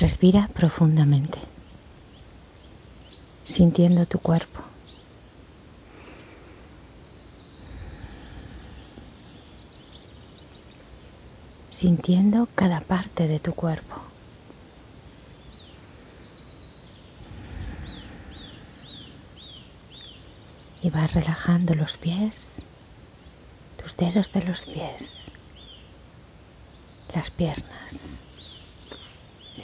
Respira profundamente, sintiendo tu cuerpo. Sintiendo cada parte de tu cuerpo. y vas relajando los pies, tus dedos de los pies, las piernas,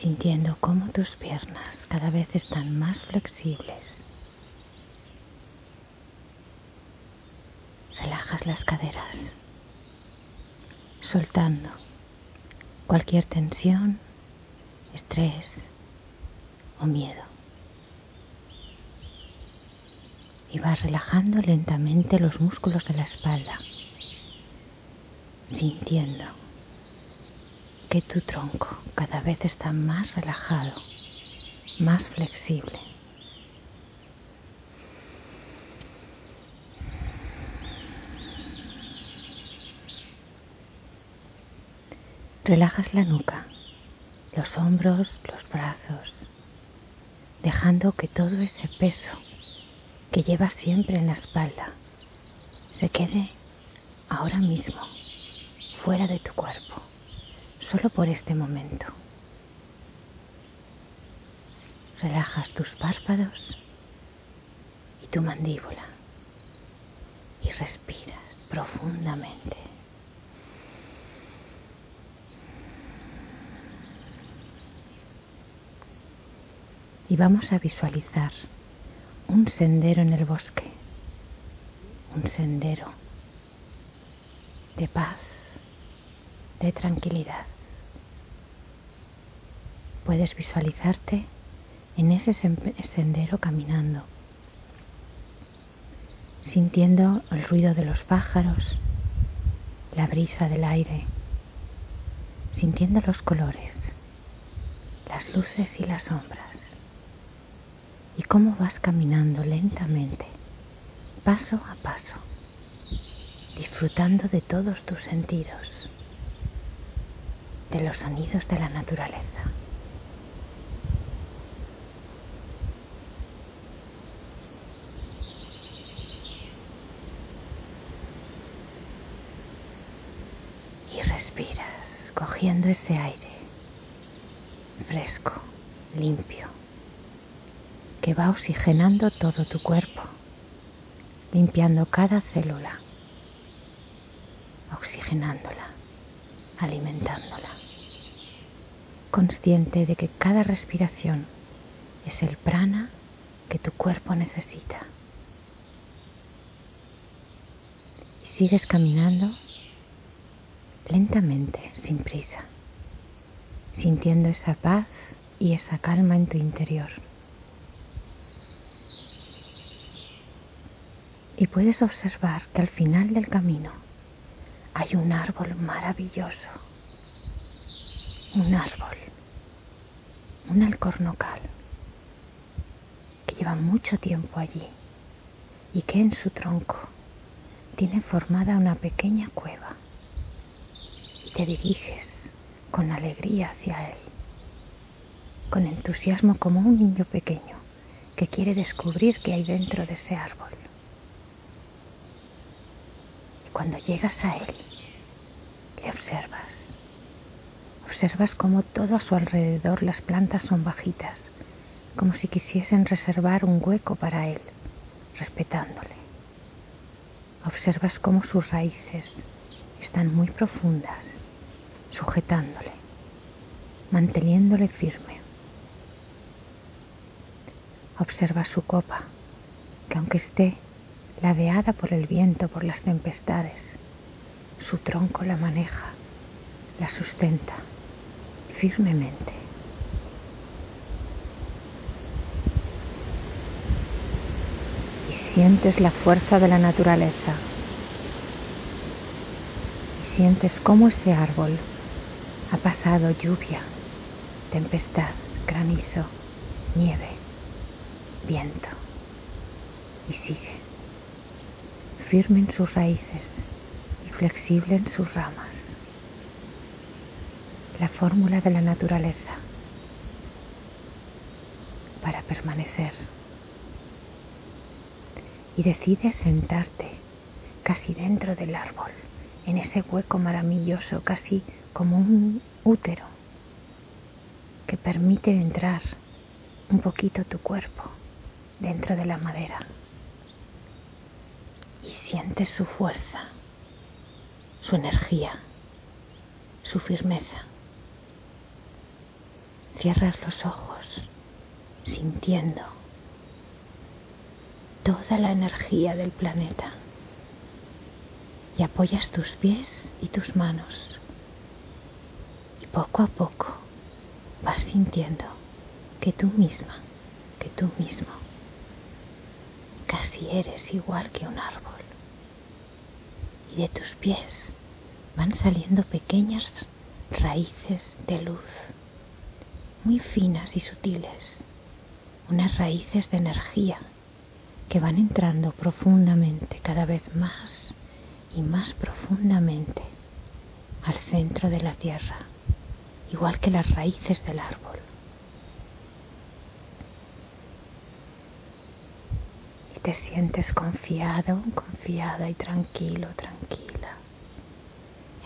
sintiendo cómo tus piernas cada vez están más flexibles. Relajas las caderas, soltando cualquier tensión, estrés o miedo. y vas relajando lentamente los músculos de la espalda, sintiendo tu tronco cada vez está más relajado, más flexible. Relajas la nuca, los hombros, los brazos, dejando que todo ese peso que llevas siempre en la espalda se quede ahora mismo fuera de tu cuerpo, solo por este momento. Relajas tus párpados y tu mandíbula y respiras profundamente. Y vamos a visualizar un sendero en el bosque, un sendero de paz, de tranquilidad. Puedes visualizarte en ese sendero caminando, sintiendo el ruido de los pájaros, la brisa del aire, sintiendo los colores, las luces y las sombras y cómo vas caminando lentamente, paso a paso, disfrutando de todos tus sentidos, de los sonidos de la naturaleza. Y respiras cogiendo ese aire fresco, limpio que va oxigenando todo tu cuerpo, limpiando cada célula, oxigenándola, alimentándola, consciente de que cada respiración es el prana que tu cuerpo necesita. Y sigues caminando lentamente, sin prisa, sintiendo esa paz y esa calma en tu interior. y puedes observar que al final del camino hay un árbol maravilloso, un árbol, un alcornocal, que lleva mucho tiempo allí y que en su tronco tiene formada una pequeña cueva. Y te diriges con alegría hacia él, con entusiasmo como un niño pequeño que quiere descubrir qué hay dentro de ese árbol. Cuando llegas a él, le observas. Observas cómo todo a su alrededor las plantas son bajitas, como si quisiesen reservar un hueco para él, respetándole. Observas cómo sus raíces están muy profundas, sujetándole, manteniéndole firme. Observa su copa, que aunque esté ladeada por el viento, por las tempestades. Su tronco la maneja, la sustenta firmemente. Y sientes la fuerza de la naturaleza. Y sientes cómo ese árbol ha pasado lluvia, tempestad, granizo, nieve, viento. Y sigue firme en sus raíces y flexible en sus ramas. La fórmula de la naturaleza para permanecer. Y decides sentarte casi dentro del árbol, en ese hueco maravilloso, casi como un útero que permite entrar un poquito tu cuerpo dentro de la madera y sientes su fuerza, su energía, su firmeza. Cierras los ojos sintiendo toda la energía del planeta y apoyas tus pies y tus manos y poco a poco vas sintiendo que tú misma, que tú mismo, casi eres igual que un árbol. Y de tus pies van saliendo pequeñas raíces de luz, muy finas y sutiles, unas raíces de energía que van entrando profundamente, cada vez más y más profundamente al centro de la tierra, igual que las raíces del árbol. Y te sientes confiado, confiada y tranquilo, tranquila,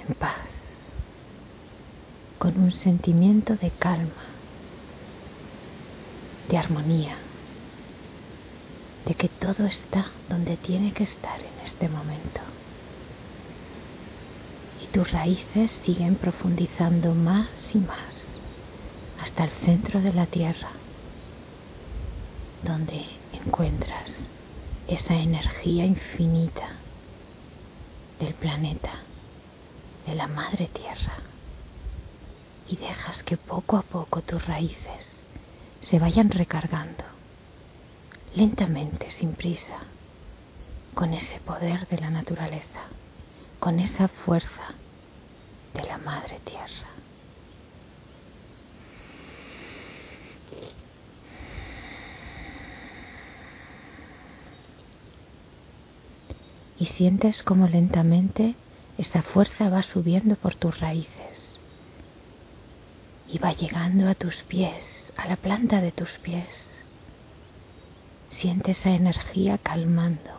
en paz, con un sentimiento de calma, de armonía, de que todo está donde tiene que estar en este momento. Tus raíces siguen profundizando más y más hasta el centro de la Tierra, donde encuentras esa energía infinita del planeta, de la Madre Tierra, y dejas que poco a poco tus raíces se vayan recargando, lentamente, sin prisa, con ese poder de la naturaleza, con esa fuerza de la Madre Tierra. Y sientes como lentamente esa fuerza va subiendo por tus raíces y va llegando a tus pies, a la planta de tus pies. Siente esa energía calmando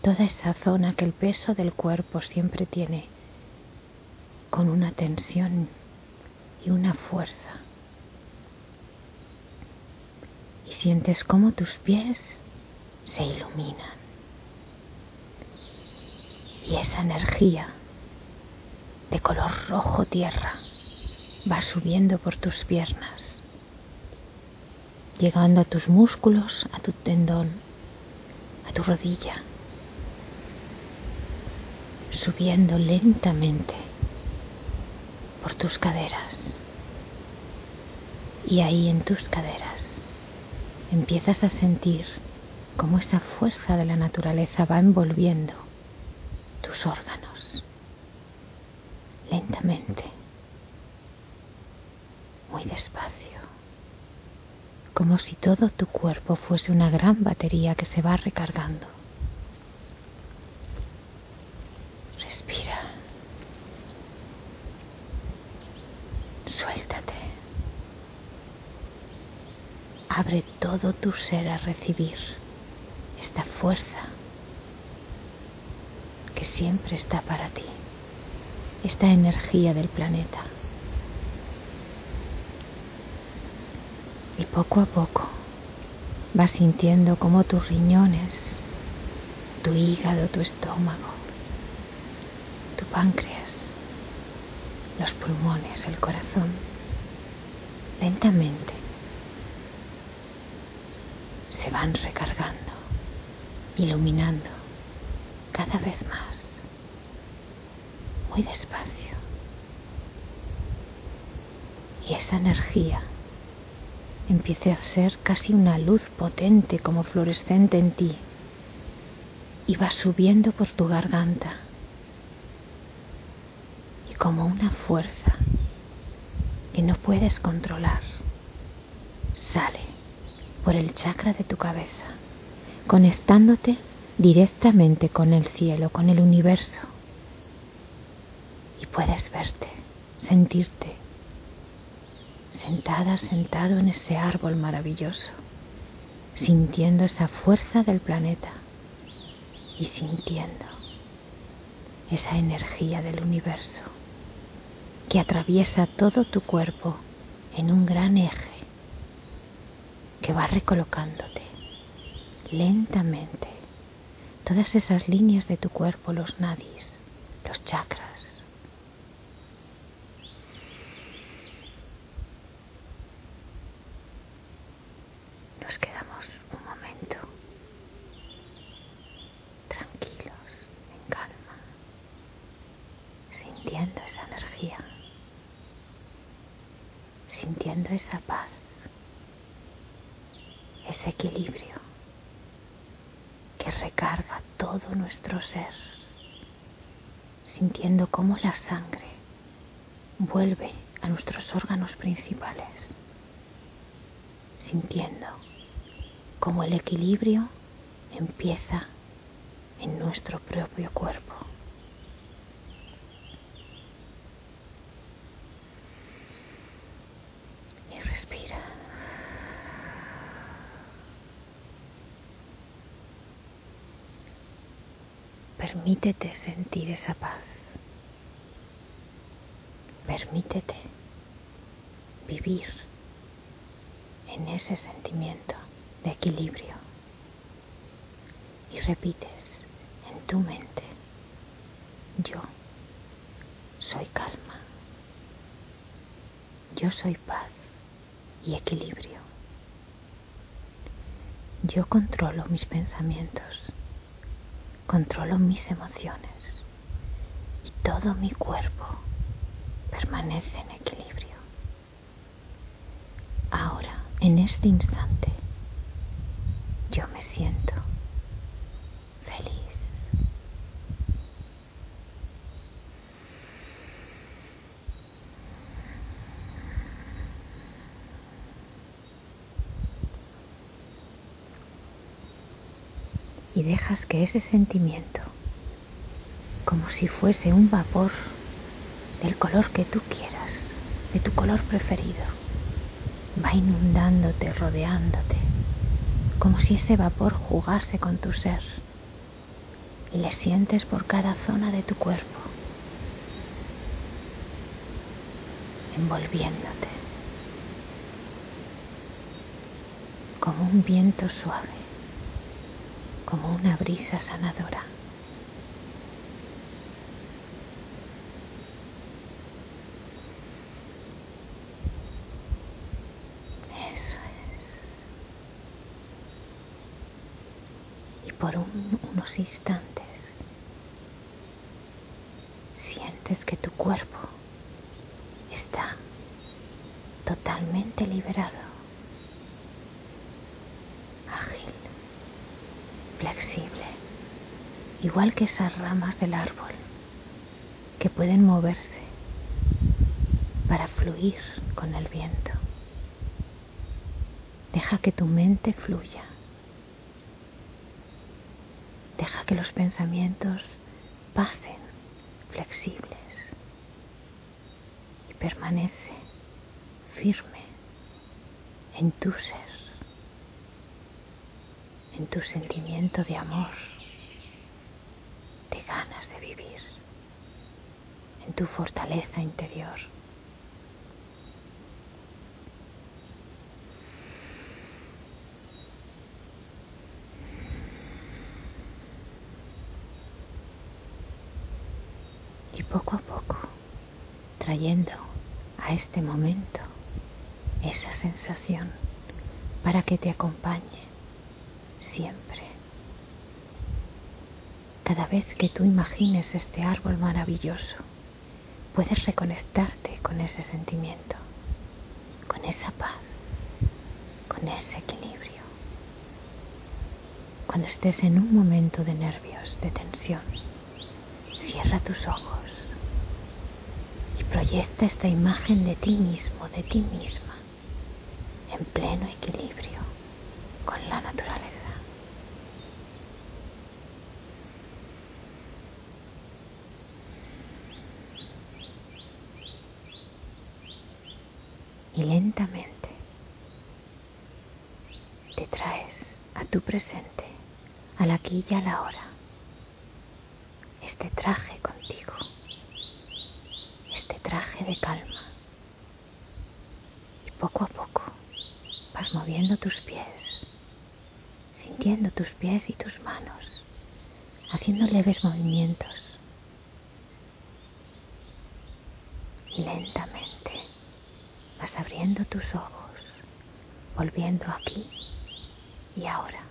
toda esa zona que el peso del cuerpo siempre tiene con una tensión y una fuerza. Y sientes cómo tus pies se iluminan. Y esa energía de color rojo tierra va subiendo por tus piernas, llegando a tus músculos, a tu tendón, a tu rodilla, subiendo lentamente por tus caderas. Y ahí en tus caderas empiezas a sentir cómo esa fuerza de la naturaleza va envolviendo tus órganos. Lentamente, muy despacio, como si todo tu cuerpo fuese una gran batería que se va recargando. Respira. Suéltate. Abre todo tu ser a recibir esta fuerza siempre está para ti, esta energía del planeta. Y poco a poco vas sintiendo como tus riñones, tu hígado, tu estómago, tu páncreas, los pulmones, el corazón, lentamente se van recargando, iluminando cada vez más, despacio. Y esa energía empieza a ser casi una luz potente como fluorescente en ti, y va subiendo por tu garganta. Y como una fuerza que no puedes controlar, sale por el chakra de tu cabeza, conectándote directamente con el cielo, con el universo. Y puedes verte, sentirte, sentada, sentado en ese árbol maravilloso, sintiendo esa fuerza del planeta y sintiendo esa energía del universo que atraviesa todo tu cuerpo en un gran eje que va recolocándote lentamente todas esas líneas de tu cuerpo, los nadis, los chakras. Nos quedamos un momento tranquilos, en calma, sintiendo esa energía, sintiendo esa paz, ese equilibrio que recarga todo nuestro ser, sintiendo cómo la sangre vuelve a nuestros órganos principales, sintiendo cómo el equilibrio empieza en nuestro propio cuerpo. Permítete sentir esa paz. Permítete vivir en ese sentimiento de equilibrio. Y repites en tu mente, yo soy calma. Yo soy paz y equilibrio. Yo controlo mis pensamientos controlo mis emociones y todo mi cuerpo permanece en equilibrio. Ahora, en este instante, yo me siento y dejas que ese sentimiento, como si fuese un vapor del color que tú quieras, de tu color preferido, va inundándote, rodeándote, como si ese vapor jugase con tu ser y le sientes por cada zona de tu cuerpo, envolviéndote como un viento suave como una brisa sanadora. Eso es. Y por un, unos instantes sientes que tu cuerpo está totalmente liberado. flexible, igual que esas ramas del árbol que pueden moverse para fluir con el viento. Deja que tu mente fluya. Deja que los pensamientos pasen flexibles y permanece firme en tu ser en tu sentimiento de amor, de vivir, en tu fortaleza interior. Y poco a poco, trayendo a este momento esa sensación para que te acompañe siempre. Cada vez que tú imagines este árbol maravilloso, puedes reconectarte con ese sentimiento, con esa paz, con ese equilibrio. Cuando estés en un momento de nervios, de tensión, cierra tus ojos y proyecta esta imagen de ti mismo, de ti misma, en pleno equilibrio con la naturaleza. Y lentamente te traes a tu presente, al aquí y a la hora, este traje contigo, este traje de calma. Y poco a poco vas moviendo tus pies, sintiendo tus pies y tus manos, haciendo leves movimientos. Y lentamente vas abriendo tus ojos, volviendo aquí y ahora.